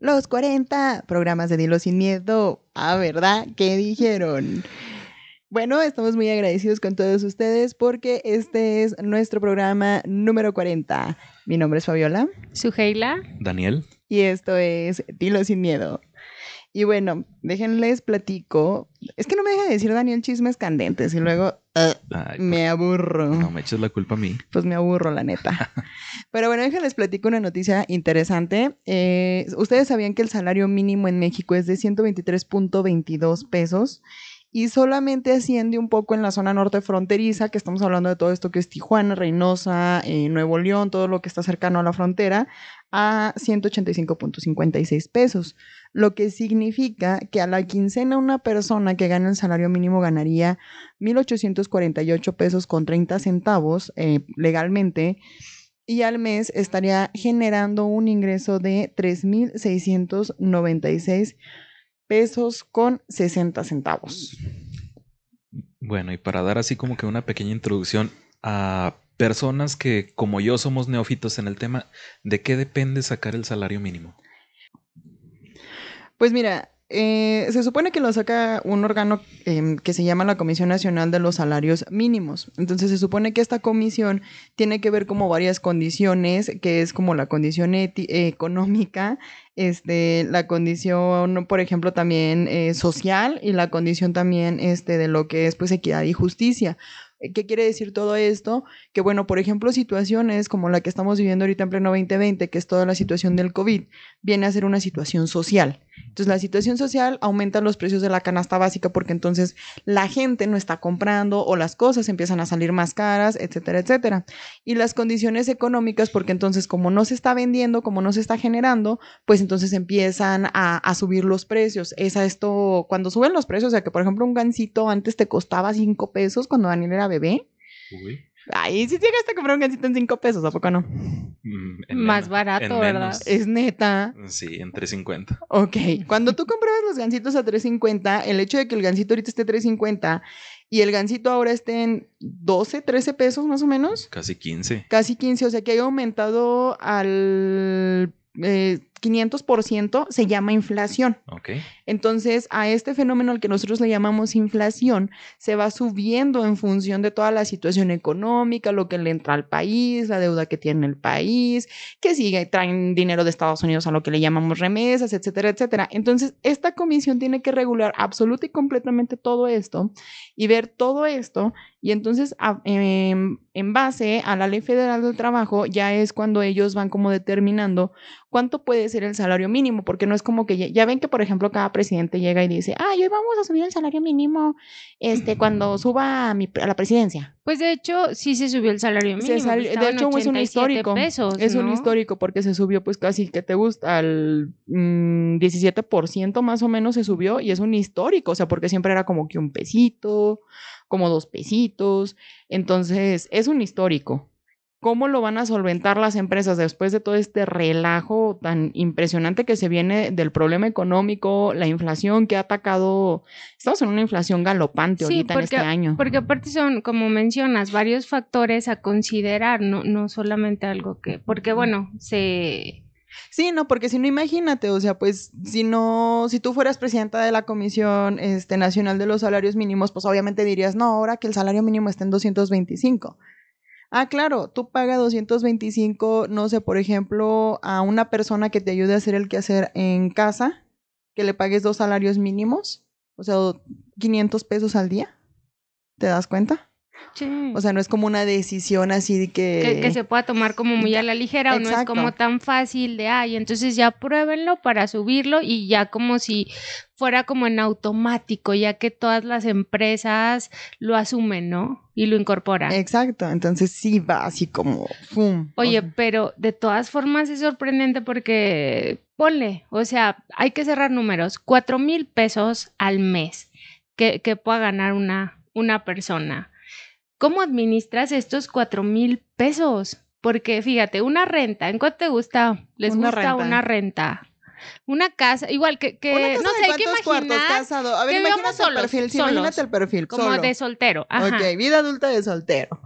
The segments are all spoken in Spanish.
los 40 programas de Dilo sin miedo. Ah, ¿verdad? ¿Qué dijeron? Bueno, estamos muy agradecidos con todos ustedes porque este es nuestro programa número 40. Mi nombre es Fabiola. Suheila. Daniel. Y esto es Dilo sin miedo. Y bueno, déjenles platico. Es que no me deja de decir Daniel chismes candentes y luego uh, me aburro. No me eches la culpa a mí. Pues me aburro, la neta. Pero bueno, déjenles platico una noticia interesante. Eh, Ustedes sabían que el salario mínimo en México es de 123.22 pesos y solamente asciende un poco en la zona norte fronteriza, que estamos hablando de todo esto que es Tijuana, Reynosa, eh, Nuevo León, todo lo que está cercano a la frontera, a 185.56 pesos, lo que significa que a la quincena una persona que gana el salario mínimo ganaría 1.848 pesos con 30 centavos eh, legalmente y al mes estaría generando un ingreso de 3.696 pesos con 60 centavos. Bueno, y para dar así como que una pequeña introducción a personas que como yo somos neófitos en el tema, ¿de qué depende sacar el salario mínimo? Pues mira, eh, se supone que lo saca un órgano em, que se llama la Comisión Nacional de los Salarios Mínimos. Entonces se supone que esta comisión tiene que ver como varias condiciones, que es como la condición económica, este, la condición, por ejemplo, también eh, social y la condición también este, de lo que es pues equidad y justicia. ¿Qué quiere decir todo esto? Que bueno, por ejemplo, situaciones como la que estamos viviendo ahorita en pleno 2020, que es toda la situación del COVID, viene a ser una situación social. Entonces, la situación social aumenta los precios de la canasta básica porque entonces la gente no está comprando o las cosas empiezan a salir más caras, etcétera, etcétera. Y las condiciones económicas porque entonces como no se está vendiendo, como no se está generando, pues entonces empiezan a, subir los precios. Es a esto, cuando suben los precios, o sea que por ejemplo un gansito antes te costaba 5 pesos cuando Daniel era bebé. Uy. Ay, si llegaste a comprar un gansito en 5 pesos, ¿a poco no? Mm, en Más menos, barato, ¿verdad? menos. Es neta. Sí, en 350. Ok, cuando tú comprabas los gansitos a 3.50, el hecho de que el gansito ahorita esté 3.50 y el gansito ahora esté en 12, 13 pesos más o menos, Casi 15. casi 15, o sea que haya aumentado al eh, 500%, se llama inflación. Ok. Entonces, a este fenómeno al que nosotros le llamamos inflación, se va subiendo en función de toda la situación económica, lo que le entra al país, la deuda que tiene el país, que sigue, traen dinero de Estados Unidos a lo que le llamamos remesas, etcétera, etcétera. Entonces, esta comisión tiene que regular absoluta y completamente todo esto y ver todo esto. Y entonces, a- em, en base a la Ley Federal del Trabajo, ya es cuando ellos van como determinando cuánto puede ser el salario mínimo, porque no es como que ya, ya ven que, por ejemplo, cada presidente llega y dice, ah, hoy vamos a subir el salario mínimo este, cuando suba a, mi, a la presidencia. Pues de hecho, sí se subió el salario mínimo. sal- de hecho, es un 87 histórico. Pesos, es un histórico porque se subió pues casi, que te gusta? Al mm, 17% más o menos se subió y es un histórico, o sea, porque siempre era como que un pesito, como dos pesitos, entonces es un histórico. ¿Cómo lo van a solventar las empresas después de todo este relajo tan impresionante que se viene del problema económico, la inflación que ha atacado? Estamos en una inflación galopante Sí, ahorita en este año. Porque aparte son, como mencionas, varios factores a considerar, no, no solamente algo que, porque bueno, se... Sí, no, porque si no, imagínate, o sea, pues si no, si tú fueras presidenta de la Comisión este, Nacional de los Salarios Mínimos, pues obviamente dirías, no, ahora que el salario mínimo está en 225. Ah, claro, tú pagas 225, no sé, por ejemplo, a una persona que te ayude a hacer el quehacer en casa, que le pagues dos salarios mínimos, o sea, 500 pesos al día. ¿Te das cuenta? Sí. O sea, no es como una decisión así de que... que, que se pueda tomar como muy a la ligera o no es como tan fácil de, ay, entonces ya pruébenlo para subirlo y ya como si fuera como en automático, ya que todas las empresas lo asumen, ¿no? Y lo incorporan. Exacto, entonces sí va así como... ¡fum! Oye, pero de todas formas es sorprendente porque, ponle, o sea, hay que cerrar números, cuatro mil pesos al mes que, que pueda ganar una, una persona. ¿Cómo administras estos cuatro mil pesos? Porque fíjate, una renta, ¿en cuánto te gusta? ¿Les Una gusta renta. una renta? Una casa, igual que, que Una casa no sé, hay que cuántos cuartos, imaginar casado. A ver, que imagínate el perfil. Sí, solos. imagínate el perfil. como solo. de soltero. Ajá. Ok, vida adulta de soltero.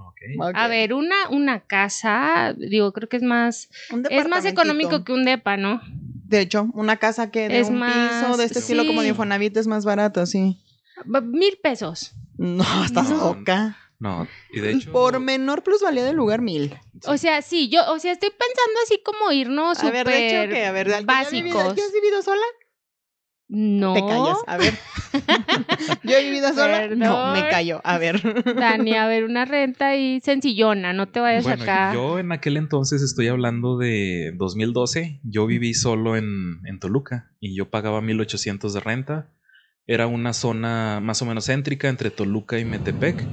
A ver, una, una casa, digo, creo que es más, Un es más económico que un depa, ¿no? De hecho, una casa que de Es un más- piso de este estilo como de. Infonavit es más barato, sí. Mil pesos. No, estás No. loca. No, y de hecho. Por menor plusvalía del lugar, mil. O sea, sí, yo, o sea, estoy pensando así como irnos A ver, de hecho, que, a ver, ¿tú ya has vivido- básicos. ¿tú has vivido sola? No. Te callas. A ver. ¿Yo he vivido sola? No, me callo. A ver. Dani, a ver, una renta ahí sencillona, no te vayas Bueno, acá. yo en aquel entonces estoy hablando de 2012. Yo viví solo en, en Toluca y yo pagaba 1800 de renta. Era una zona más o menos céntrica entre Toluca y Metepec.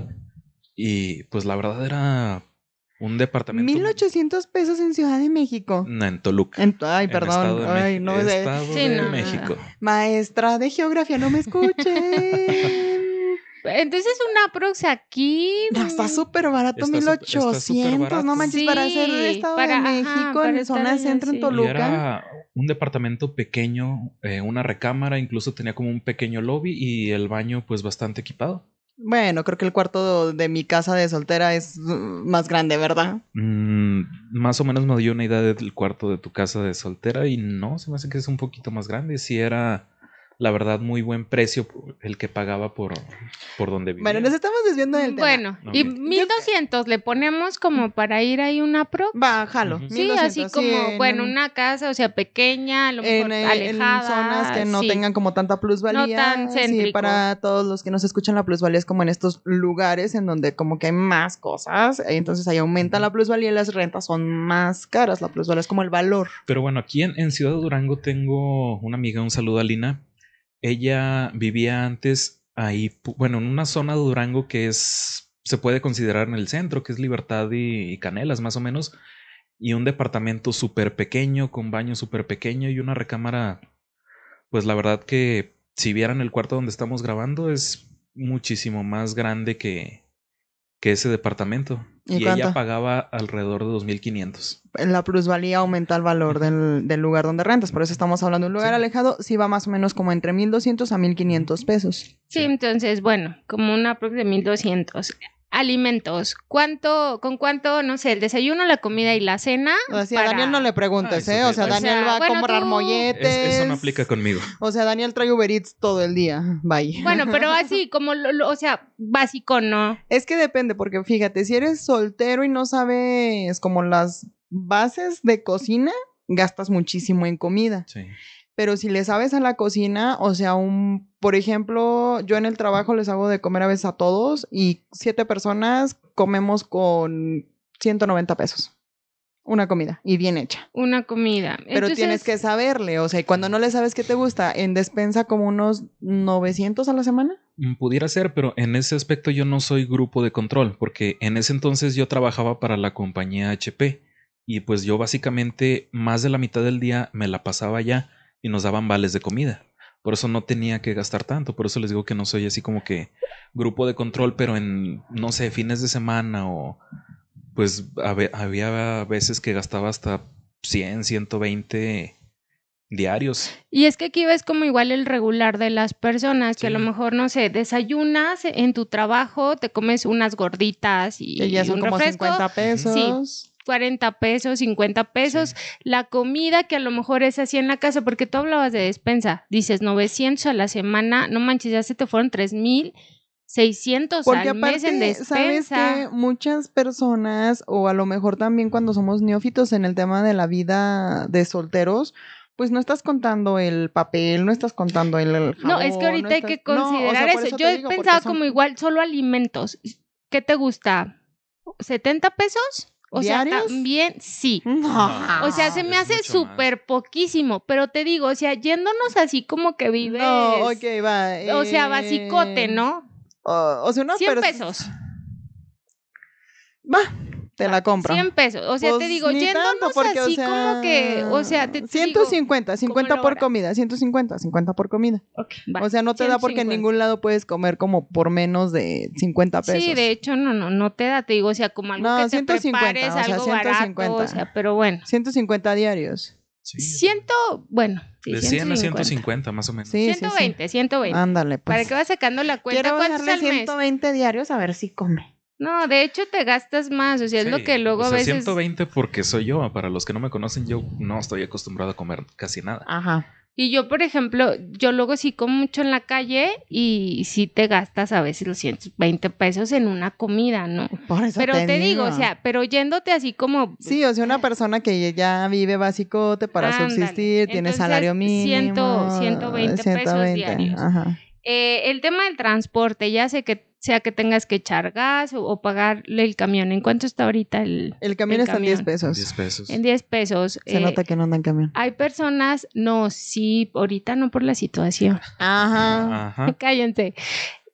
Y pues la verdad era un departamento. 1800 pesos en Ciudad de México. No, en Toluca. En- ay, en Estado perdón. de Ay, no sé. Estado Sí, de no. México. Maestra de geografía, no me escuchen. Entonces, una prox aquí. No, está súper barato, Está súper- está súper 1800. barato. No manches, para Sí, ser de Estado para- de ajá, México, para en zona allá, centro, sí. en Y Y Toluca. era un departamento pequeño, eh, una recámara, incluso tenía como un pequeño lobby y el baño pues bastante equipado. Bueno, creo que el cuarto de mi casa de soltera es uh, más grande, ¿verdad? Mm, más o menos me dio una idea del cuarto de tu casa de soltera y no, se me hace que es un poquito más grande. Sí era, la verdad, muy buen precio el que pagaba por, por donde vivía. Bueno, nos estamos desviando del tema. Bueno, y Ok. 1200 le ponemos como para ir ahí una prox. Va, jalo. Ujú. Sí, 1200, así sí, como, en- bueno, una casa, o sea, pequeña, a lo mejor en, eh, en alejada. zonas que no sí. tengan como tanta plusvalía. No tan Sí, para todos los que nos escuchan, la plusvalía es como en estos lugares en donde como que hay más cosas. Entonces ahí aumenta la plusvalía y las rentas son más caras. La plusvalía es como el valor. Pero bueno, aquí en, en Ciudad de Durango tengo una amiga, un saludo a Lina. Ella vivía antes ahí, bueno, en una zona de Durango que es, se puede considerar en el centro, que es Libertad y, y Canelas, más o menos. Y un departamento súper pequeño, con baño súper pequeño y una recámara, pues la verdad que si vieran el cuarto donde estamos grabando es muchísimo más grande que, que ese departamento. ¿Y ella pagaba alrededor de 2.500. La plusvalía aumenta el valor del, del lugar donde rentas. Por eso estamos hablando de un lugar Sí. alejado. Sí va más o menos como entre 1200 a 1500 pesos. Sí, entonces, bueno, como una prox de 1200. Alimentos. ¿Cuánto, con cuánto, no sé, el desayuno, la comida y la cena? O sea, a para- Daniel no le preguntes, Ay, ¿eh? O sea, Daniel o sea, va a comprar tú- molletes. Es- eso no aplica conmigo. O sea, Daniel trae Uber Eats todo el día. Bye. Bueno, pero así, como, lo- lo- o sea, básico, ¿no? Es que depende, porque fíjate, si eres soltero y no sabes como las bases de cocina, gastas muchísimo en comida. Sí. Pero si le sabes a la cocina, o sea, un, por ejemplo, yo en el trabajo les hago de comer a veces a todos y siete personas comemos con 190 pesos. Una comida y bien hecha. Una comida. Pero Entonces, tienes que saberle, o sea, y cuando no le sabes qué te gusta, en despensa como unos 900 a la semana. Mm, Pudiera ser, pero en ese aspecto yo no soy grupo de control, porque en ese entonces yo trabajaba para la compañía HP y pues yo básicamente más de la mitad del día me la pasaba allá y nos daban vales de comida. Por eso no tenía que gastar tanto, por eso les digo que no soy así como que grupo de control, pero en, no sé, fines de semana o pues había veces que gastaba hasta 100, 120 diarios. Y es que aquí ves como igual el regular de las personas, que a lo Sí. mejor, no sé, desayunas en tu trabajo, te comes unas gorditas y, Que ya son un como refresco, 50 pesos. 40 pesos, 50 pesos. La comida que a lo mejor es así en la casa, porque tú hablabas de despensa, dices 900 a la semana, no manches, ya se te fueron 3600 Porque al mes en aparte, sabes despensa. que muchas personas, o a lo mejor también cuando somos neófitos en el tema de la vida de solteros, pues no estás contando el papel, no estás contando el, el No, es que ahorita no hay que estás- no, o sea, considerar eso. Yo digo, pensaba son como igual solo alimentos. ¿Qué te gusta? ¿70 pesos? O ¿Diarios? sea, también sí. No. O sea, se me es hace súper poquísimo, pero te digo, o sea, yéndonos así como que vives. No, ok, va. O sea, eh, basicote, ¿no? o- o sea, una 100 pers- pesos. Va, te la compro. 100 pesos. O sea, te Pues, digo, ni yéndonos porque, o así sea, como que, o sea, te, te 150, 50 la por hora. comida, 150, 50 por comida. digo, ok, va, o sea, no te da porque en 150. ningún lado puedes comer como por menos de 50 pesos. Sí, de hecho, no, no, no te da, te digo, o sea, como algo No, que te 150, prepares, o sea, algo barato, 150. o sea, pero bueno. 150 diarios. Sí. Ciento, bueno, sí, de 100 a 150. 150 más o menos. Sí, sí, sí. 120, 120. Ándale, pues. Para que vas sacando la cuenta, Quiero ¿cuánto es dejarle al mes? 120 diarios a ver si come. No, de hecho te gastas más, o sea, es lo que luego o a sea, veces... 120 porque soy yo. Para los que no me conocen, yo no estoy acostumbrado a comer casi nada. Ajá. Y yo, por ejemplo, yo luego sí como mucho en la calle y sí te gastas a veces los 120 pesos en una comida, ¿no? Por eso Pero te, digo, o sea, pero yéndote así como... Sí, o sea, una persona que ya vive basicote para Ándale. subsistir, tiene Entonces, salario mínimo. ciento- 120 pesos diarios. Ajá. Eh, el tema del transporte, ya sé que sea que tengas que echar gas o, o pagarle el camión. ¿En cuánto está ahorita el...? El camión El está en 10 camión. pesos. 10 pesos. En 10 pesos. Se Eh, nota que no anda en camión. Hay personas, no, sí, ahorita no por la situación. Ajá. Ajá. Cállense.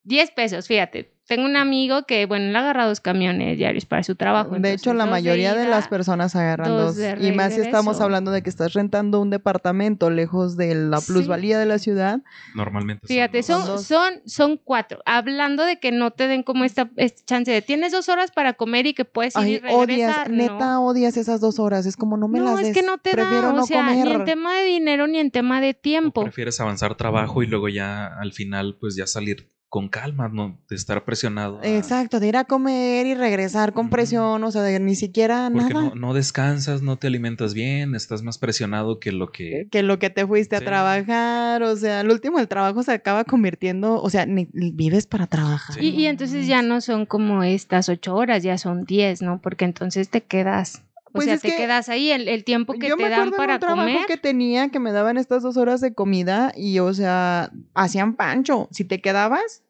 10 pesos, fíjate. Tengo un amigo que, bueno, él agarra dos camiones diarios para su trabajo. De entonces, hecho, la mayoría de, ida, las personas agarran dos Y más si estamos hablando de que estás rentando un departamento lejos de la Sí. plusvalía de la ciudad. Normalmente Fíjate, son, dos. son, son cuatro. Hablando de que no te den como esta, esta chance de tienes dos horas para comer y que puedes ir y Ay, regresar. odias, neta no. odias esas dos horas. Es como no me no, las es des. que no te Prefiero da, o no sea, ni en tema de dinero ni en tema de O tiempo. prefieres avanzar trabajo y luego ya al final, pues ya salir con calma, no de estar presionado. a- Exacto, de ir a comer y regresar con presión, o sea, de ni siquiera Porque nada. no, no descansas, no te alimentas bien, estás más presionado que lo que... que lo que te fuiste a trabajar, o sea, al último el trabajo se acaba convirtiendo, o sea, ni, ni vives para trabajar. Sí. Y, y entonces ya no son como estas ocho horas, ya son diez, ¿no? Porque entonces te quedas, o Pues sea, es te que quedas ahí, el, el tiempo que Yo te me dan acuerdo para en un trabajo comer. que tenía que me daban estas dos horas de comida y, o sea, hacían pancho. Si te quedabas,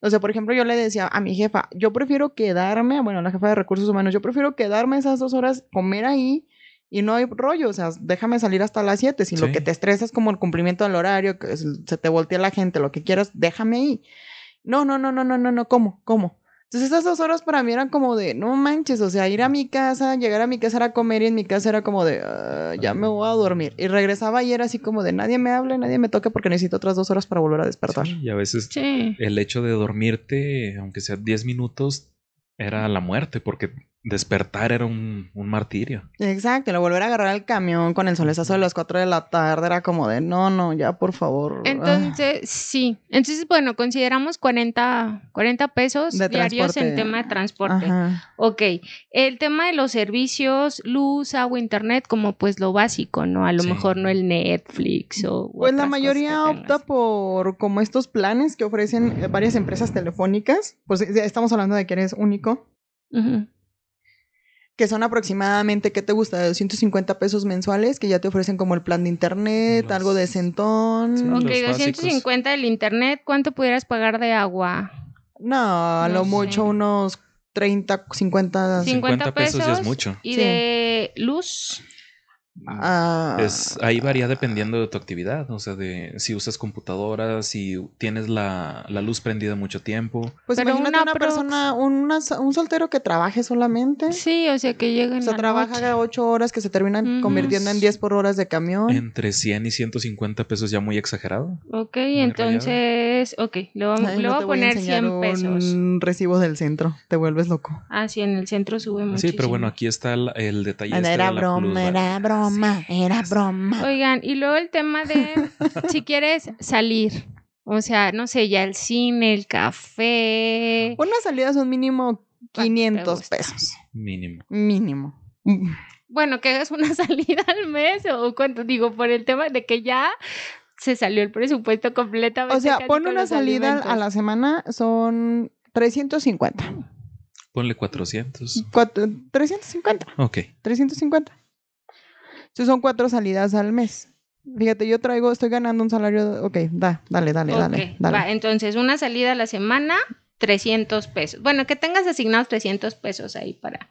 o sea, por ejemplo, yo le decía a mi jefa, yo prefiero quedarme, bueno, la jefa de recursos humanos, yo prefiero quedarme esas dos horas, comer ahí y no hay rollo, o sea, déjame salir hasta las siete. Si lo que te estresa es como el cumplimiento del horario, que se te voltea la gente, lo que quieras, déjame ahí. No, no, no, no, no, no, no, ¿cómo? ¿Cómo? Entonces esas dos horas para mí eran como de, no manches, o sea, ir a mi casa, llegar a mi casa era comer y en mi casa era como de, "Ah, ya me voy a dormir. Y regresaba y era así como de, nadie me hable, nadie me toque porque necesito otras dos horas para volver a despertar. Sí, y a veces Sí. el hecho de dormirte, aunque sea 10 minutos, era la muerte, porque despertar era un, un martirio. Exacto, y lo volver a agarrar el camión con el solezazo de las 4 de la tarde era como de, no, no, ya por favor. Ah, Entonces, sí. Entonces, bueno, consideramos 40, 40 pesos De diarios en tema de transporte. Ajá. Ok, el tema de los servicios, luz, agua, internet, como pues lo básico, ¿no? A lo Sí. mejor no el Netflix o... Pues la mayoría opta por como estos planes que ofrecen varias empresas telefónicas. Pues ya estamos hablando de que eres único. Ujú. Que son aproximadamente, ¿qué te gusta? De 250 pesos mensuales, que ya te ofrecen como el plan de internet, Los- algo de centón. Sí, Ok, los básicos. 250 del internet, ¿cuánto pudieras pagar de agua? No, a No lo sé. mucho unos 30, 50. 50 pesos ya es pesos mucho. ¿Y Sí. de luz? Ah, Es, ahí varía dependiendo de tu actividad, o sea, de si usas computadora, si tienes la, la luz prendida mucho tiempo. pues pero imagínate una una, persona, una- un soltero que trabaje solamente. Sí, o sea, que lleguen O sea, la trabaja noche. 8 horas que se terminan Ujú. convirtiendo en 10 por horas de camión. Entre 100 y 150 pesos ya muy exagerado. Ok, rayado. entonces, ok, le voy, Ay, no voy a poner enseñar 100 pesos. Un recibo del centro, te vuelves loco. Ah, sí, en el centro sube muchísimo. Sí, pero bueno, aquí está el, el detalle. este era de la broma, era broma, era broma. Oigan, y luego el tema de si quieres salir, o sea, no sé, ya el cine, el café. Una salida son mínimo te 500 gusta? pesos. Mínimo. Mínimo. Bueno, que hagas una salida al mes o cuánto, digo, por el tema de que ya se salió el presupuesto completamente. O sea, pon una salida alimentos. a la semana, son 350. Ponle 400. Cuatro- 350. Ok. 350. Entonces son cuatro salidas al mes. Fíjate, yo traigo, estoy ganando un salario. Ok, da, dale, dale, dale. dale. va, entonces una salida a la semana, 300 pesos. Bueno, que tengas asignados 300 pesos ahí para,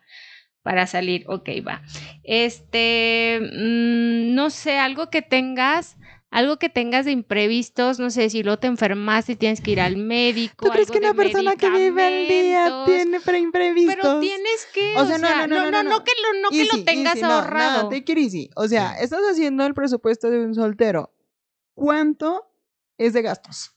para salir. Ok, va. Este, mm, no sé, algo que tengas, algo que tengas de imprevistos, no sé, si luego te enfermaste y tienes que ir al médico. ¿Tú crees que una persona que vive al día tiene pre imprevistos? Pero tienes que, O o sea, no, no, no, no, no. que lo, no que lo tengas ahorrado. No, take it easy. O sea, estás haciendo el presupuesto de un soltero. ¿Cuánto es de gastos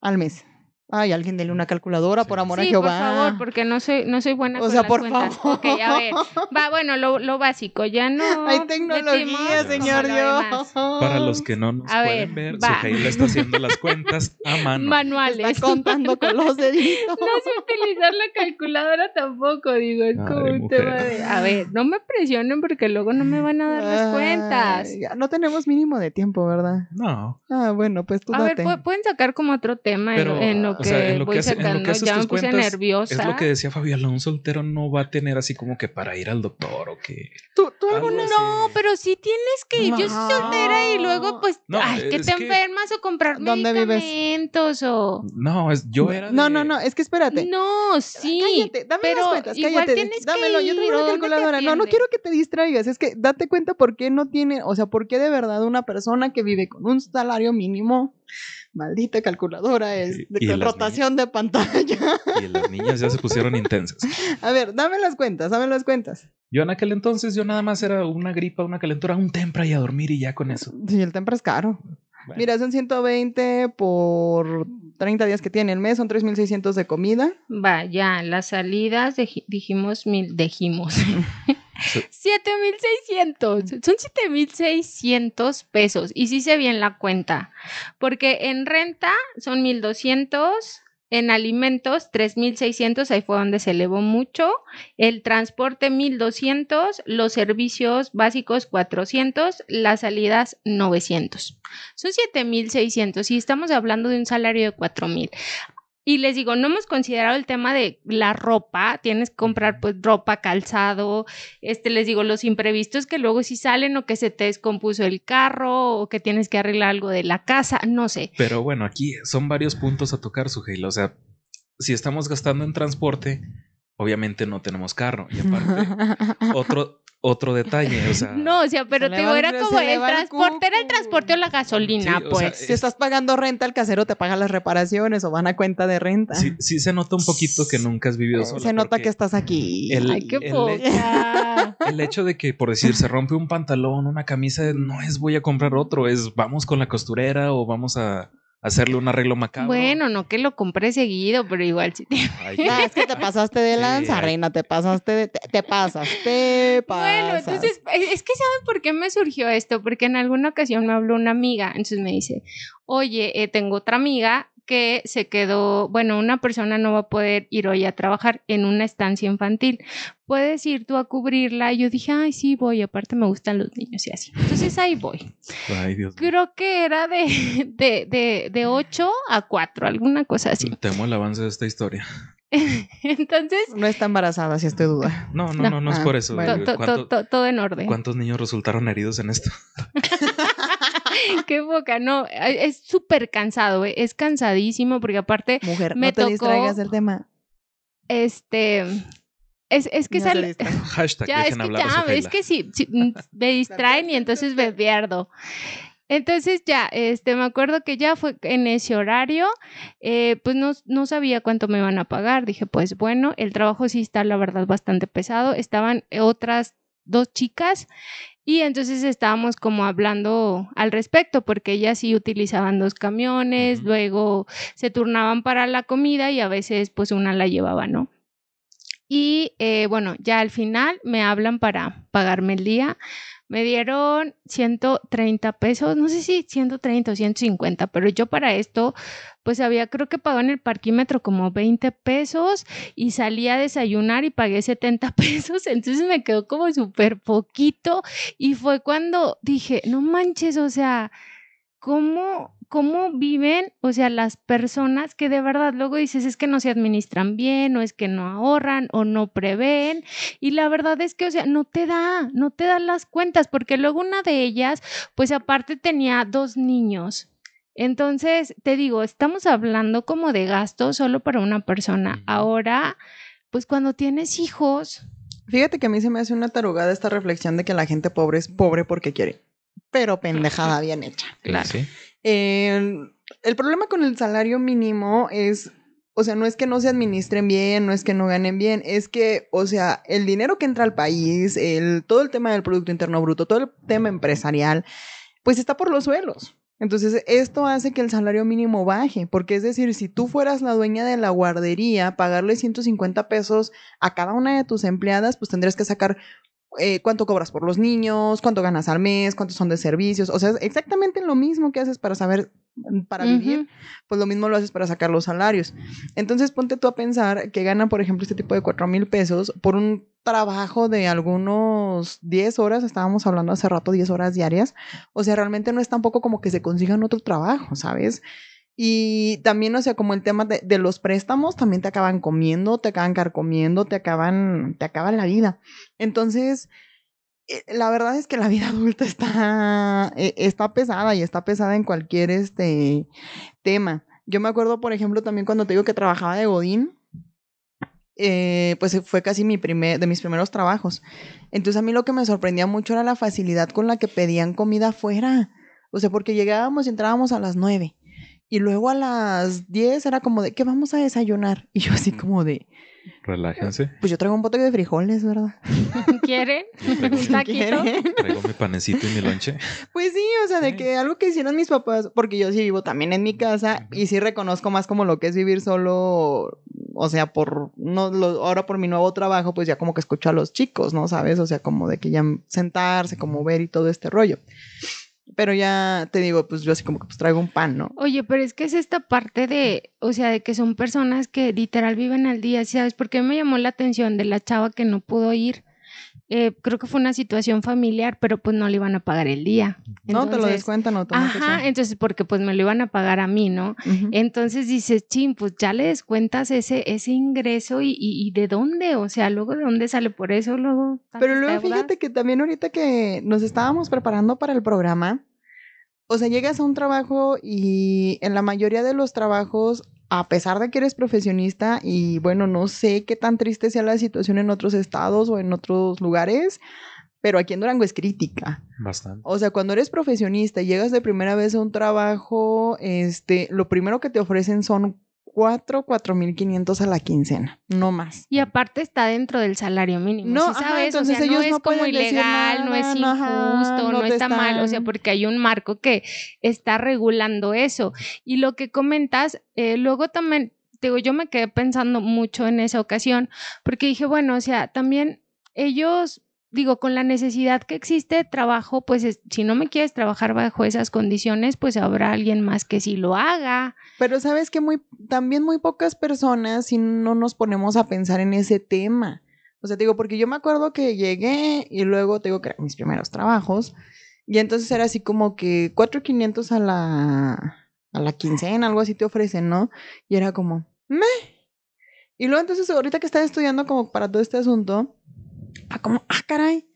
al mes? Ay, alguien dele una calculadora, por Sí. amor a sí, por Jehová. favor, porque no soy, no soy buena O con sea, las por cuentas. favor. Ok, a ver. Va, bueno, lo, lo básico, ya no. Hay tecnología, señor lo Dios. demás. Para los que no nos A pueden ver, ver, va. Sujaila está haciendo las cuentas a mano. Manuales. Está contando con los deditos. No sé utilizar la calculadora tampoco, digo, es como un mujer. tema de... A ver, no me presionen porque luego no me van a dar las cuentas. Ay, ya no tenemos mínimo de tiempo, ¿verdad? No, Ah, bueno, pues tú A ver, date. pu- pueden sacar como otro tema en en, lo o que sea, en lo que en lo que haces ya me tus puse cuentas, nerviosa. es lo que decía Fabiola, un soltero no va a tener así como que para ir al doctor o que... ¿Tú, tú algo alguna así. No, pero sí tienes que ir. Yo soy soltera y luego, pues, No, ay, que te que- enfermas o comprar ¿Dónde vives? medicamentos o... No, es, yo era No, de- no, no, es que espérate. No, sí. Cállate, dame pero las cuentas, igual cállate. tienes que Dámelo, yo ir, tengo ¿o una calculadora. No, no quiero que te distraigas. Es que date cuenta por qué no tiene, o sea, por qué de verdad una persona que vive con un salario mínimo, maldita calculadora, es de y rotación de pantalla. Y las niñas ya se pusieron intensas. A ver, dame las cuentas, dame las cuentas. Yo en aquel entonces, yo nada más era una gripa, una calentura, un tempra y a dormir y ya con eso. Sí, el tempra es caro. Bueno. Mira, son 120 por 30 días que tiene el mes, son 3.600 de comida. Va, ya, las salidas dijimos mil, dijimos. Sí. 7600. Son 7600 pesos. Y sí se bien la cuenta. Porque en renta son 1200. En alimentos, 3.600, ahí fue donde se elevó mucho. El transporte, 1.200. Los servicios básicos, 400. Las salidas, 900. Son 7.600 y estamos hablando de un salario de 4.000. Y les digo, no hemos considerado el tema de la ropa, tienes que comprar pues ropa, calzado, este les digo, los imprevistos que luego sí salen o que se te descompuso el carro o que tienes que arreglar algo de la casa, no sé. Pero bueno, aquí son varios puntos a tocar, Sugeila. O sea, si estamos gastando en transporte, obviamente no tenemos carro. Y aparte, otro, otro detalle, o sea... No, o sea, pero Se te digo, era como el transporte, era el transporte o la gasolina, Sí, o sea, pues. Si estás pagando renta, el casero te paga las reparaciones o van a cuenta de renta. Sí, sí se nota un poquito que nunca has vivido sola. Se nota que estás aquí. el- Ay, qué el- poca. El hecho de que, por decir, se rompe un pantalón, una camisa, no es voy a comprar otro, es vamos con la costurera o vamos a hacerle un arreglo macabro. Bueno, no que lo compré seguido, pero igual sí. Que- Ah, es que te pasaste de lanza, reina, te pasaste, de- te, te pasas, te pasas. Bueno, entonces, es es que ¿saben por qué me surgió esto? Porque en alguna ocasión me habló una amiga, entonces me dice, oye, eh, tengo otra amiga que se quedó, bueno, una persona no va a poder ir hoy a trabajar en una estancia infantil. ¿Puedes ir tú a cubrirla? Y yo dije, ay, sí, voy, aparte me gustan los niños y así. Entonces ahí voy. Ay, Dios mío. Creo que era de, de, de, de 8 a 4, alguna cosa así. Temo el avance de esta historia. Entonces, No está embarazada, si estoy duda. No, no, No. no, no, es Ah, por eso. bueno. digo, to- to- ¿cuánto- to- todo en orden. ¿Cuántos niños resultaron heridos en esto? Qué boca, no, es súper cansado, eh, es cansadísimo porque aparte, Mujer, Me no te tocó- distraigas del tema. este, es, es que No sale. Hashtag ya, es que ya, Sugeila. es que sí, sí, me distraen y entonces me pierdo. Entonces ya, este, me acuerdo que ya fue en ese horario, eh, pues no, no sabía cuánto me iban a pagar. Dije, pues bueno, el trabajo sí está, la verdad, bastante pesado. Estaban otras dos chicas y entonces estábamos como hablando al respecto, porque ellas sí utilizaban dos camiones, luego se turnaban para la comida y a veces pues una la llevaba, ¿no? Y eh, bueno, ya al final me hablan para pagarme el día. Me dieron 130 pesos, no sé si 130 o 150, pero yo para esto, pues había, creo que pagó en el parquímetro como 20 pesos y salí a desayunar y pagué 70 pesos, entonces me quedó como súper poquito y fue cuando dije, no manches, o sea, ¿cómo, cómo viven, o sea, las personas que de verdad luego dices es que no se administran bien, o es que no ahorran, o no prevén, y la verdad es que, o sea, no te da, no te dan las cuentas, porque luego una de ellas, pues aparte tenía dos niños. Entonces, te digo, estamos hablando como de gasto solo para una persona. Ahora, pues cuando tienes hijos, Fíjate que a mí se me hace una tarugada esta reflexión de que la gente pobre es pobre porque quiere. Pero pendejada bien hecha. claro. Sí. El, problema con el salario mínimo es, o sea, no es que no se administren bien, no es que no ganen bien, es que, o sea, el dinero que entra al país, el, todo el tema del Producto Interno Bruto, todo el tema empresarial, pues está por los suelos. Entonces, esto hace que el salario mínimo baje, porque es decir, si tú fueras la dueña de la guardería, pagarle 150 pesos a cada una de tus empleadas, pues tendrías que sacar eh, cuánto cobras por los niños, cuánto ganas al mes, cuántos son de servicios. O sea, es exactamente lo mismo que haces para saber, mm, para vivir, pues lo mismo lo haces para sacar los salarios. Entonces ponte tú a pensar que ganan, por ejemplo, este tipo de cuatro mil pesos por un trabajo de algunos 10 horas, estábamos hablando hace rato, 10 horas diarias. O sea, realmente no es tampoco como que se consigan otro trabajo, ¿sabes? Y también, o sea, como el tema de, los préstamos, también te acaban comiendo, te acaban carcomiendo, te acaban, te acaban la vida. Entonces, eh, la verdad es que la vida adulta está, eh, está pesada y está pesada en cualquier este, tema. Yo me acuerdo, por ejemplo, también cuando te digo que trabajaba de Godín, eh, pues fue casi mi primer, de mis primeros trabajos. Entonces a mí lo que me sorprendía mucho era la facilidad con la que pedían comida afuera. O sea, porque llegábamos y entrábamos a las 9. Y luego a las 10 era como de, ¿qué vamos a desayunar? Y yo así como de, Relájense. pues yo traigo un bote de frijoles, ¿verdad? ¿Quieren? ¿Quieren? Traigo mi panecito y mi lonche. Pues sí, o sea, de Sí. que algo que hicieran mis papás, porque yo sí vivo también en mi casa y sí reconozco más como lo que es vivir solo, o sea, por, no, lo- ahora por mi nuevo trabajo, pues ya como que escucho a los chicos, ¿no? ¿Sabes? O sea, como de que ya sentarse, como ver y todo este rollo. Pero ya te digo, pues yo así como que pues traigo un pan, ¿no? Oye, pero es que es esta parte de, o sea, de que son personas que literal viven al día, ¿sabes? Porque me llamó la atención de la chava que no pudo ir. Eh, creo que fue una situación familiar, pero pues no le iban a pagar el día. no, te lo Entonces, descuentan automáticamente. Ajá, entonces porque pues me lo iban a pagar a mí, ¿no? Entonces dices, chin, pues ya le descuentas ese, ese ingreso y, y, y de dónde, o sea, luego de dónde sale por eso, luego. Pero luego deudas. fíjate que también ahorita que nos estábamos preparando para el programa, o sea, llegas a un trabajo y en la mayoría de los trabajos, a pesar de que eres profesionista y bueno, no sé qué tan triste sea la situación en otros estados o en otros lugares, pero aquí en Durango es crítica. Bastante. O sea, cuando eres profesionista y llegas de primera vez a un trabajo, este, lo primero que te ofrecen son cuatro, cuatro mil quinientos a la quincena, no más. Y aparte está dentro del salario mínimo. No, ¿sí ajá, sabes? o entonces sea, no ellos es no como ilegal, no es nada, no, ajá, injusto, no no, te está mal. O sea, porque hay un marco que está regulando eso. Y lo que comentas, eh, luego también, digo, yo me quedé pensando mucho en esa ocasión, porque dije, bueno, o sea, también ellos. Digo, con la necesidad que existe de trabajo, pues es- si no me quieres trabajar bajo esas condiciones, pues habrá alguien más que sí lo haga. Pero sabes que muy, también muy pocas personas si no nos ponemos a pensar en ese tema. O sea, te digo, porque yo me acuerdo que llegué y luego te digo que mis primeros trabajos. Y entonces era así como que 4.500 a la, a la quincena, algo así te ofrecen, ¿no? Y era como, me. Y luego entonces ahorita que estaba estudiando como para todo este asunto, ah, como, ah, caray.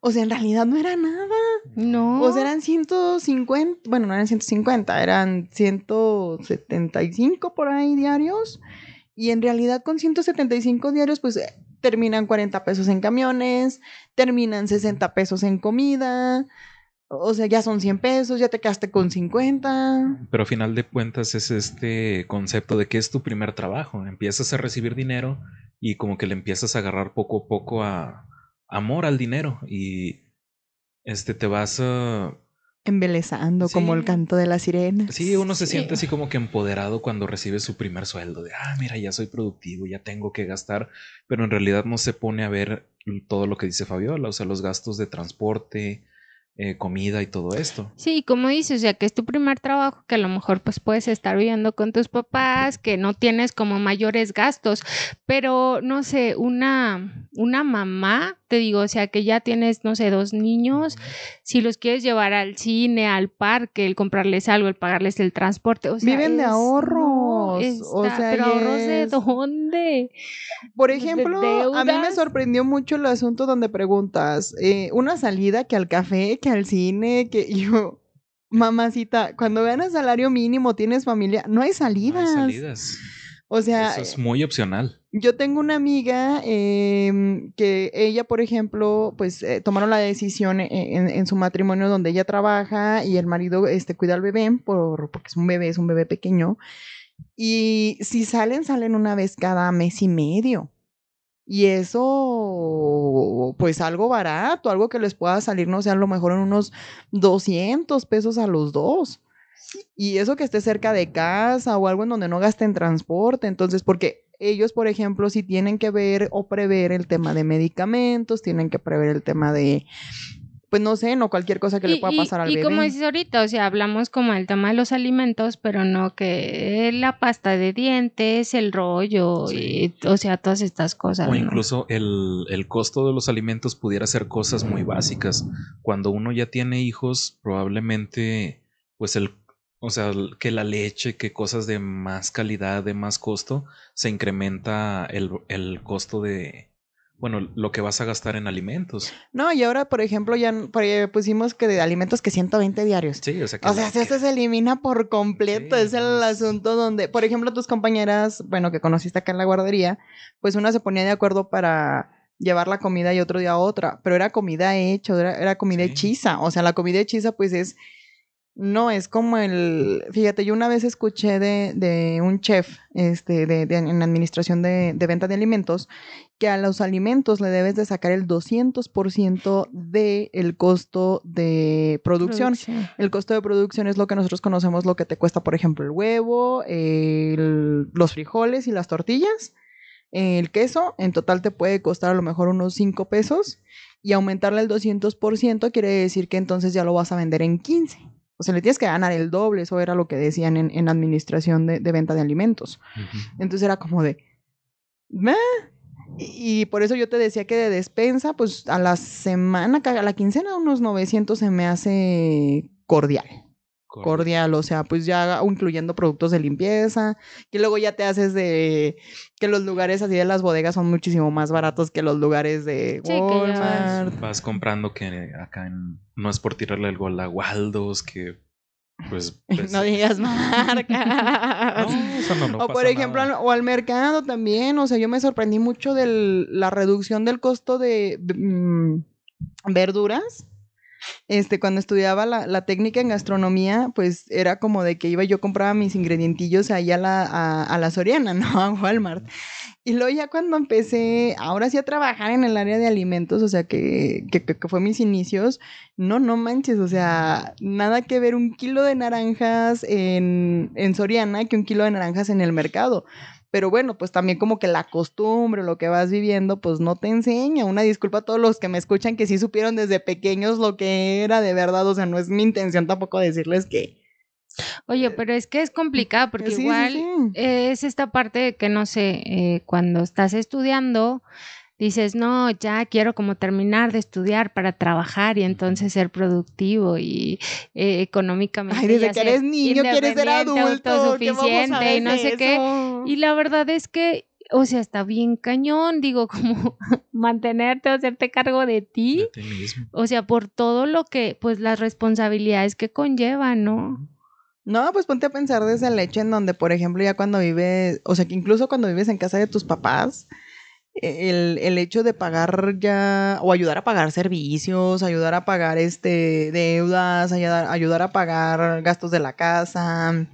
O sea, en realidad no era nada. No. O sea, eran 150, bueno, no eran 150, eran 175 por ahí diarios. Y en realidad con 175 diarios, pues eh, terminan 40 pesos en camiones, terminan 60 pesos en comida. O sea, ya son 100 pesos, ya te quedaste con 50. Pero a final de cuentas es este concepto de que es tu primer trabajo. Empiezas a recibir dinero y como que le empiezas a agarrar poco a poco a amor al dinero y este te vas a Embelezando como el canto de la sirena. Sí, uno se Sí. siente así como que empoderado cuando recibe su primer sueldo, de, ah, mira, ya soy productivo, ya tengo que gastar, pero en realidad no se pone a ver todo lo que dice Fabiola, o sea, los gastos de transporte, eh, comida y todo esto. Sí, como dices, o sea, que es tu primer trabajo, que a lo mejor pues puedes estar viviendo con tus papás, que no tienes como mayores gastos, pero no sé, una, una mamá, te digo, o sea, que ya tienes, no sé, dos niños, si los quieres llevar al cine, al parque, el comprarles algo, el pagarles el transporte, o sea, Viven de ahorros, está- o sea, pero ahorros de dónde? Por de ejemplo, a mí me sorprendió mucho el asunto donde preguntas, eh, una salida que al café, que al cine, que yo, mamacita, cuando ganas salario mínimo, tienes familia, no hay No salidas. hay salidas. O sea, Eso es muy opcional. yo tengo una amiga em, que ella, por ejemplo, pues eh, tomaron la decisión en, en- en su matrimonio donde ella trabaja y el marido este, cuida al bebé, por, porque es un bebé, es un bebé pequeño. Y si salen, salen una vez cada mes y medio. Y eso, pues algo barato, algo que les pueda salir, no sé, a lo mejor en unos 200 pesos a los dos. Y eso que esté cerca de casa o algo en donde no gasten transporte. Entonces, porque ellos, por ejemplo, si tienen que ver o prever el tema de medicamentos, tienen que prever el tema de pues no sé, no cualquier cosa que le pueda pasar al y bebé. Y como dices ahorita, o sea, hablamos como del tema de los alimentos, pero no que la pasta de dientes, el rollo, y, o sea, todas estas cosas. O incluso el, el, costo de los alimentos pudiera ser cosas muy básicas. Cuando uno ya tiene hijos, probablemente, pues el, o sea, que la leche, que cosas de más calidad, de más costo, se incrementa el, el costo de, bueno, lo que vas a gastar en alimentos. No, y ahora, por ejemplo, ya pusimos que de alimentos que 120 diarios. Sí, o sea que. O sea, esto se elimina por completo. es el asunto donde, por ejemplo, tus compañeras, bueno, que conociste acá en la guardería, pues una se ponía de acuerdo para llevar la comida y otro día otra, pero era comida hecha, era, comida hechiza. O sea, la comida hechiza, pues es no, es como el, fíjate, yo una vez escuché de, de un chef este, de, de, en administración de, de, venta de alimentos que a los alimentos le debes de sacar el 200% del costo de producción. El costo de producción es lo que nosotros conocemos, lo que te cuesta, por ejemplo, el huevo, los frijoles y las tortillas. El queso, en total te puede costar a lo mejor unos 5 pesos y aumentarle el 200% quiere decir que entonces ya lo vas a vender en 15. O sea, le tienes que ganar el doble, eso era lo que decían en, en administración de, de, venta de alimentos. Entonces era como de, ¿Meh? Y, por eso yo te decía que de despensa, pues a la semana, a la quincena, unos 900 se me hace cordial. Cordial, o sea, pues ya incluyendo productos de limpieza, que luego ya te haces de que los lugares así de las bodegas son muchísimo más baratos que los lugares de Walmart. vas comprando que acá en, no es por tirarle el gol a Waldos, que pues, pues no digas marca. o por ejemplo, o al mercado también. O sea, yo me sorprendí mucho de la reducción del costo de mm, verduras. Este, cuando estudiaba la, la, técnica en gastronomía, pues era como de que iba yo compraba mis ingredientillos ahí a la, a, la Soriana, ¿no? A Walmart. Y luego ya cuando empecé, ahora sí a trabajar en el área de alimentos, o sea, que, que, que, fue mis inicios, no, no manches, o sea, nada que ver un kilo de naranjas en, en Soriana que un kilo de naranjas en el mercado. Pero bueno, pues también como que la costumbre, lo que vas viviendo, pues no te enseña. Una disculpa a todos los que me escuchan que sí supieron desde pequeños lo que era de verdad. O sea, no es mi intención tampoco decirles que, Oye, pero es que es complicado porque igual es esta parte de que no sé, eh, cuando estás estudiando, dices, no, ya quiero como terminar de estudiar para trabajar y entonces ser productivo y eh, económicamente. Ay, desde que eres niño quieres ser adulto, autosuficiente y no sé qué. Y la verdad es que o sea, está bien cañón, digo, como mantenerte o hacerte cargo de ti. De ti mismo. O sea, por todo lo que, pues las responsabilidades que conlleva, ¿no? No, pues ponte a pensar desde el hecho en donde, por ejemplo, ya cuando vives, o sea, que incluso cuando vives en casa de tus papás, el, el, hecho de pagar ya, o ayudar a pagar servicios, ayudar a pagar este deudas, ayudar, ayudar a pagar gastos de la casa,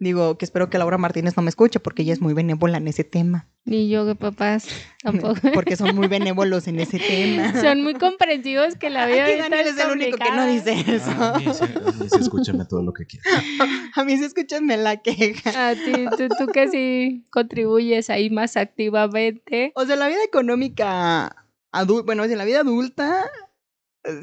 Digo que espero que Laura Martínez no me escuche porque ella es muy benévola en ese tema. Ni yo que papás tampoco. Porque son muy benévolos en ese tema. Son muy comprensivos que la vida Aquí Daniel es el único que no dice eso. a, mí sí, a mí sí escúchame todo lo que quieras. A mí sí escúchenme la queja. A ti, tú, tú que sí contribuyes ahí más activamente. O sea, la vida económica bueno, en la vida adulta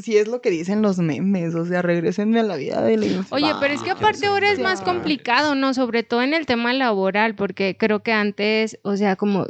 si es lo que dicen los memes, o sea, regresen a la vida de la infancia. Oye, pero es que aparte ahora es más complicado, ¿no? Sobre todo en el tema laboral, porque creo que antes, o sea, como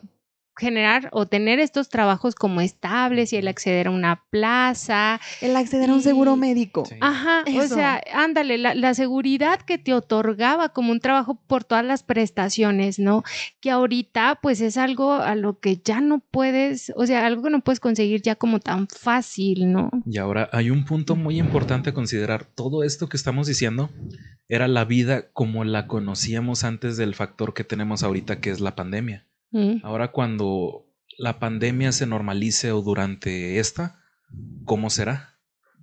generar o tener estos trabajos como estables y el acceder a una plaza. El acceder a un seguro médico. Ajá, o sea, ándale, la, la, seguridad que te otorgaba como un trabajo por todas las prestaciones, ¿no? Que ahorita pues es algo a lo que ya no puedes, o sea, algo que no puedes conseguir ya como tan fácil, ¿no? Y ahora hay un punto muy importante a considerar. Todo esto que estamos diciendo era la vida como la conocíamos antes del factor que tenemos ahorita que es la pandemia. Ahora cuando la pandemia se normalice o durante esta, ¿cómo será?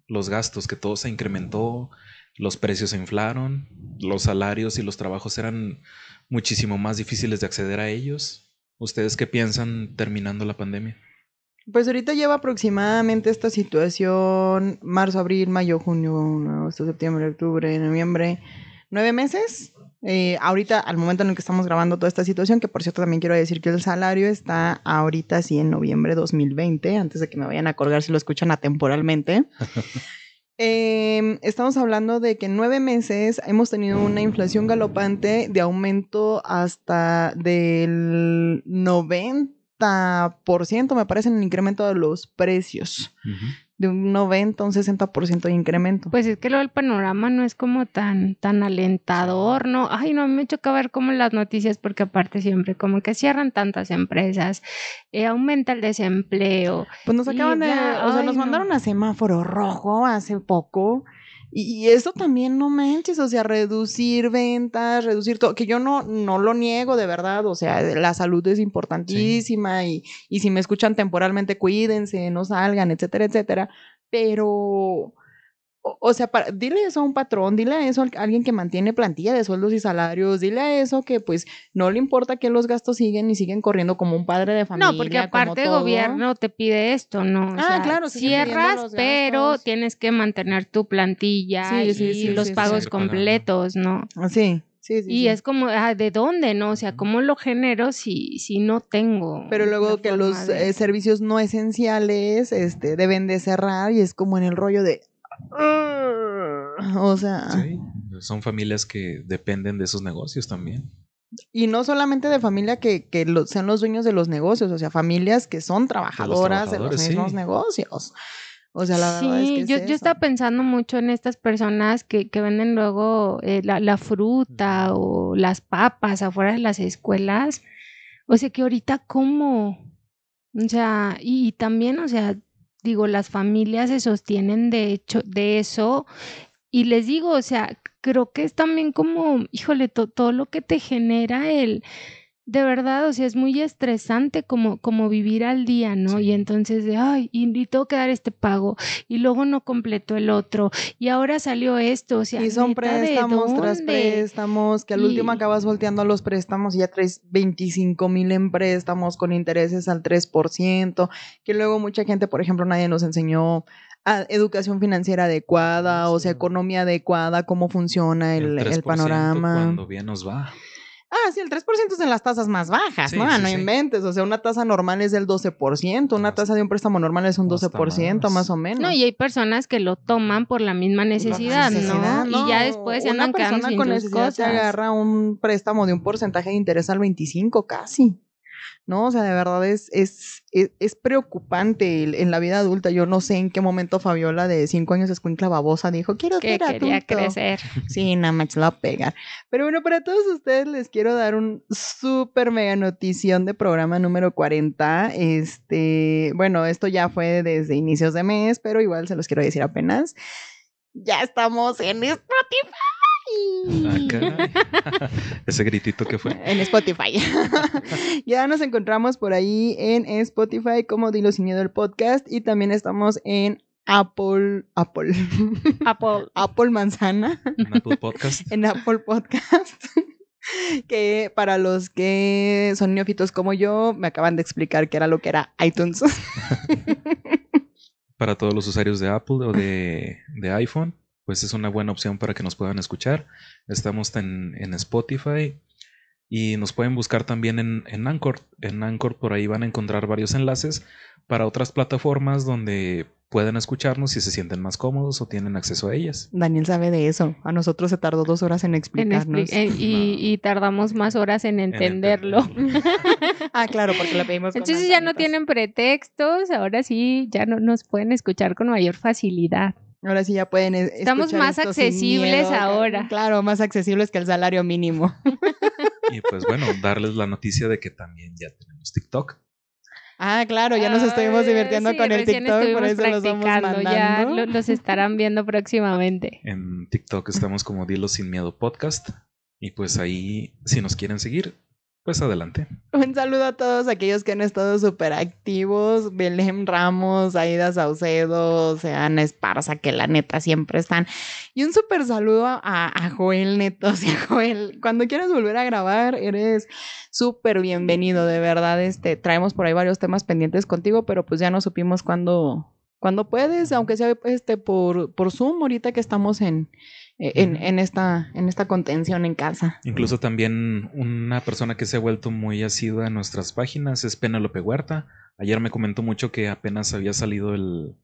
Los gastos, que todo se incrementó, los precios se inflaron, los salarios y los trabajos eran muchísimo más difíciles de acceder a ellos. ¿Ustedes qué piensan terminando la pandemia? Pues ahorita lleva aproximadamente esta situación marzo, abril, mayo, junio, agosto, septiembre, octubre, noviembre, nueve meses Eh, ahorita, al momento en el que estamos grabando toda esta situación, que por cierto también quiero decir que el salario está ahorita sí en noviembre de 2020, antes de que me vayan a colgar si lo escuchan atemporalmente. Eh, estamos hablando de que en nueve meses hemos tenido una inflación galopante de aumento hasta del 90%, me parece, en el incremento de los precios. De un 90 a un 60% de incremento. Pues es que lo del panorama no es como tan, tan alentador, ¿no? Ay, no, me choca ver como las noticias, porque aparte siempre como que cierran tantas empresas, eh, aumenta el desempleo. Pues nos acaban de, o sea, ay, nos no. mandaron a semáforo rojo hace poco. Y, y eso también no manches, o sea, reducir ventas, reducir todo, que yo no, no lo niego de verdad, o sea, la salud es importantísima y, y si me escuchan temporalmente, cuídense, no salgan, etcétera, etcétera. Pero, o, o sea, para- dile eso a un patrón, dile a eso a alguien que mantiene plantilla de sueldos y salarios, dile a eso que pues no le importa que los gastos siguen y siguen corriendo como un padre de familia. No, porque aparte el todo. gobierno te pide esto, ¿no? O Ah, sea, claro, cierras, pero tienes que mantener tu plantilla Sí, y sí, sí, los sí, pagos sí. completos, ¿no? Ah, Sí, sí, sí. Y sí. es como, ah, ¿de dónde, no? O sea. ¿cómo lo genero si, si no tengo? Pero luego que los de- eh, servicios no esenciales este, deben de cerrar y es como en el rollo de... O sea, Sí, son familias que dependen de esos negocios también. y no solamente de familia que, que lo- sean los dueños de los negocios, o sea, familias que son trabajadoras de los, sí. mismos negocios. O sea, la verdad es Sí, que es yo, yo estaba pensando mucho en estas personas que, que venden luego eh, la, la fruta o las papas afuera de las escuelas. O sea, que ahorita cómo. O sea, y, y también, o sea, digo, las familias se sostienen de hecho de eso. Y les digo, o sea, creo que es también como, híjole, to- todo lo que te genera el, de verdad, o sea, es muy estresante como, como vivir al día, ¿no? Sí. Y entonces de, ay, y, y tengo que dar este pago, y luego no completo el otro, y ahora salió esto, o sea, Y son ¿neta de préstamos tras dónde? préstamos, que al Y- último acabas volteando a los préstamos y ya traes 25 mil en préstamos con intereses al 3%, que luego mucha gente, por ejemplo, nadie nos enseñó a educación financiera adecuada, o sea, economía adecuada, cómo funciona el, el 3% panorama. Cuando bien nos va. Ah, sí, el 3% es en las tasas más bajas, Sí, ¿no? sí, no sí. inventes, o sea, una tasa normal es del 12%, una tasa de un préstamo normal es un hasta 12%, más. más. o menos. No, y hay personas que lo toman por la misma necesidad, necesidad, ¿no? Y ya después se Una andan quedando persona sin con necesidad cosas. te agarra un préstamo de un porcentaje de interés al 25 casi. ¿No? O sea, de verdad es, es, es, es preocupante en la vida adulta. Yo no sé en qué momento Fabiola de 5 años escuincla babosa dijo, quiero que ser quería adulto". crecer. Sí, nada más la va a pegar. Pero bueno, para todos ustedes les quiero dar un súper mega notición de programa número 40. Este, bueno, esto ya fue desde inicios de mes, pero igual se los quiero decir apenas. Ya estamos en Spotify. Ese gritito que fue. En Spotify. ya nos encontramos por ahí en Spotify como Dilo Sin Miedo el podcast y también estamos en Apple, Apple, Apple. Apple Manzana. En Apple Podcast. en Apple Podcast. que para los que son neófitos como yo, me acaban de explicar qué era lo que era iTunes. Para todos los usuarios de Apple o de, de iPhone, pues es una buena opción para que nos puedan escuchar. Estamos en, en Spotify y nos pueden buscar también en, en Anchor. En Anchor por ahí van a encontrar varios enlaces para otras plataformas donde pueden escucharnos si se sienten más cómodos o tienen acceso a ellas. Daniel sabe de eso. A nosotros se tardó dos horas en en explicarnos. expli- y, y tardamos más horas en entenderlo. entenderlo. ah, claro, porque lo pedimos. con Entonces ya no tienen pretextos, ahora sí ya no nos pueden escuchar con mayor facilidad. Ahora sí ya pueden. Estamos más esto sin accesibles miedo, ahora. Claro, más accesibles que el salario mínimo. Y pues bueno, darles la noticia de que también ya tenemos TikTok. Ah, claro, ya nos estuvimos divirtiendo sí, con el TikTok, por eso los vamos Ya mandando. lo- los estarán viendo próximamente. En TikTok estamos como Dilo Sin Miedo Podcast. Y pues ahí, si nos quieren seguir, pues adelante. Un saludo a todos aquellos que han estado súper activos. Belén Ramos, Aida Saucedo, o sea, Ana Esparza, que la neta siempre están. Y un súper saludo a, Joel Neto. O sea, Joel, cuando quieras volver a grabar, eres súper bienvenido, de verdad. Este, traemos por ahí varios temas pendientes contigo, pero pues ya no supimos cuándo, cuándo puedes, aunque sea este por, por Zoom, ahorita que estamos en, en, Ujú. en esta, en esta contención en casa. Incluso también una persona que se ha vuelto muy asidua en nuestras páginas es Penélope Huerta. Ayer me comentó mucho que apenas había salido el,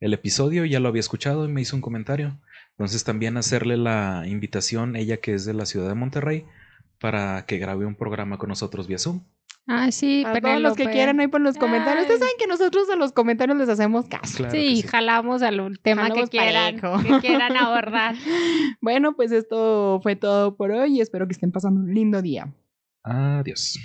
el episodio, ya lo había escuchado y me hizo un comentario. Entonces también hacerle la invitación, ella que es de la ciudad de Monterrey, para que grabe un programa con nosotros vía Zoom. Ah, sí, A todos los que quieran ahí por los comentarios. Ustedes saben que nosotros a los comentarios les hacemos caso. Claro Sí, sí. jalamos al tema Jalamos que quieran, parejo. que quieran abordar. Bueno, pues esto fue todo por hoy y espero que estén pasando un lindo día. Adiós.